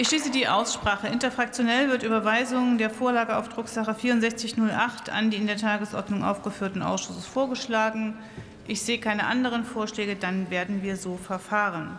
Ich schließe die Aussprache. Interfraktionell wird Überweisung der Vorlage auf Drucksache 6408 an die in der Tagesordnung aufgeführten Ausschusses vorgeschlagen. Ich sehe keine anderen Vorschläge, dann werden wir so verfahren.